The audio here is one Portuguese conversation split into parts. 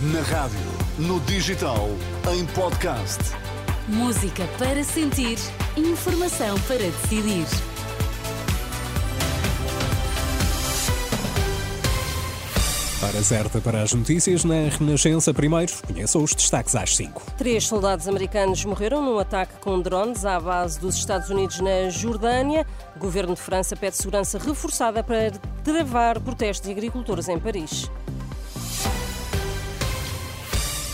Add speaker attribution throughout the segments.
Speaker 1: Na rádio, no digital, em podcast.
Speaker 2: Música para sentir, informação para decidir.
Speaker 3: Hora certa para as notícias na Renascença. Primeiro, conheça os destaques às 5.
Speaker 4: Três soldados americanos morreram num ataque com drones à base dos Estados Unidos na Jordânia. O governo de França pede segurança reforçada para travar protestos de agricultores em Paris.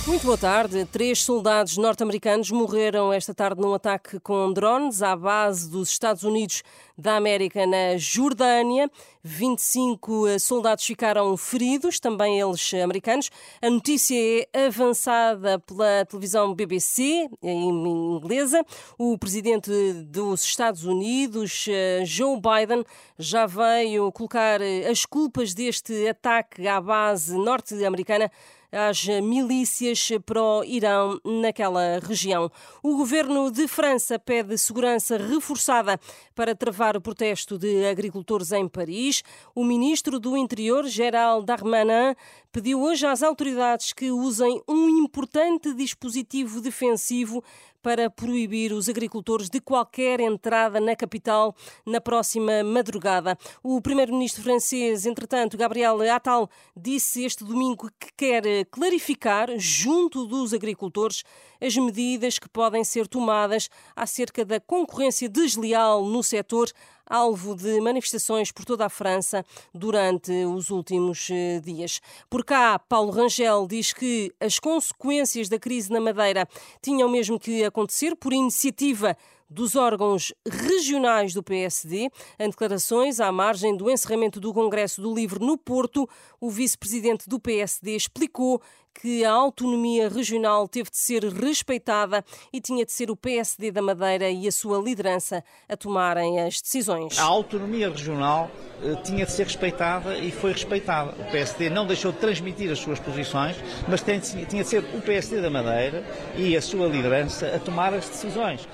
Speaker 4: Muito boa tarde. Três soldados norte-americanos morreram esta tarde num ataque com drones à base dos Estados Unidos da América na Jordânia. 25 eh, soldados ficaram feridos, também eles americanos. A notícia é avançada pela televisão BBC, em inglesa. O presidente dos Estados Unidos, eh, Joe Biden, já veio colocar eh, as culpas deste ataque à base norte-americana às milícias pró-Irão naquela região. O governo de França pede segurança reforçada para travar o protesto de agricultores em Paris. O ministro do Interior, Gerald Darmanin, pediu hoje às autoridades que usem um importante dispositivo defensivo para proibir os agricultores de qualquer entrada na capital na próxima madrugada. O primeiro-ministro francês, entretanto, Gabriel Attal, disse este domingo que quer clarificar, junto dos agricultores, as medidas que podem ser tomadas acerca da concorrência desleal no setor alvo de manifestações por toda a França durante os últimos eh, dias. Por cá, Paulo Rangel diz que as consequências da crise na Madeira tinham mesmo que acontecer por iniciativa dos órgãos regionais do PSD. Em declarações à margem do encerramento do Congresso do Livro no Porto, o vice-presidente do PSD explicou que a autonomia regional teve de ser respeitada e tinha de ser o PSD da Madeira e a sua liderança a tomarem as decisões.
Speaker 5: A autonomia regional uh, tinha de ser respeitada e foi respeitada. O PSD não deixou de transmitir as suas posições, mas tinha de ser o PSD da Madeira e a sua liderança a tomar as decisões.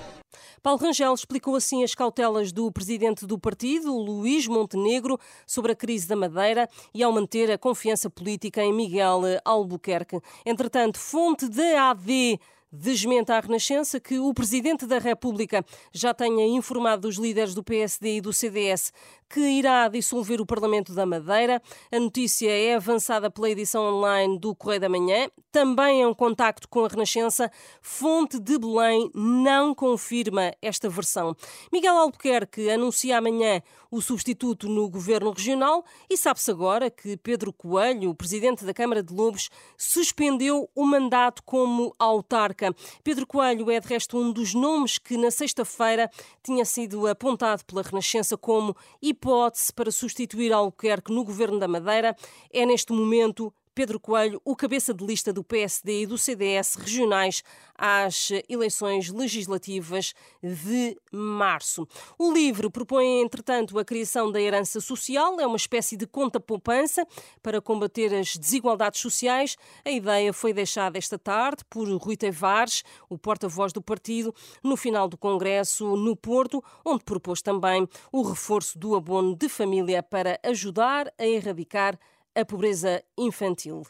Speaker 4: Paulo Rangel explicou assim as cautelas do presidente do partido, Luís Montenegro, sobre a crise da Madeira e ao manter a confiança política em Miguel Albuquerque. Entretanto, fonte da AD desmente à Renascença que o Presidente da República já tenha informado os líderes do PSD e do CDS que irá dissolver o Parlamento da Madeira. A notícia é avançada pela edição online do Correio da Manhã. Também é um contacto com a Renascença. Fonte de Belém não confirma esta versão. Miguel Albuquerque anuncia amanhã o substituto no Governo Regional e sabe-se agora que Pedro Coelho, o Presidente da Câmara de Lobos, suspendeu o mandato como autarca. Pedro Coelho é, de resto, um dos nomes que na sexta-feira tinha sido apontado pela Renascença como hipótese para substituir Albuquerque no governo da Madeira. É, neste momento, Pedro Coelho, o cabeça de lista do PSD e do CDS regionais às eleições legislativas de março. O livro propõe, entretanto, a criação da herança social, é uma espécie de conta-poupança para combater as desigualdades sociais. A ideia foi deixada esta tarde por Rui Tavares, o porta-voz do partido, no final do Congresso no Porto, onde propôs também o reforço do abono de família para ajudar a erradicar a pobreza infantil.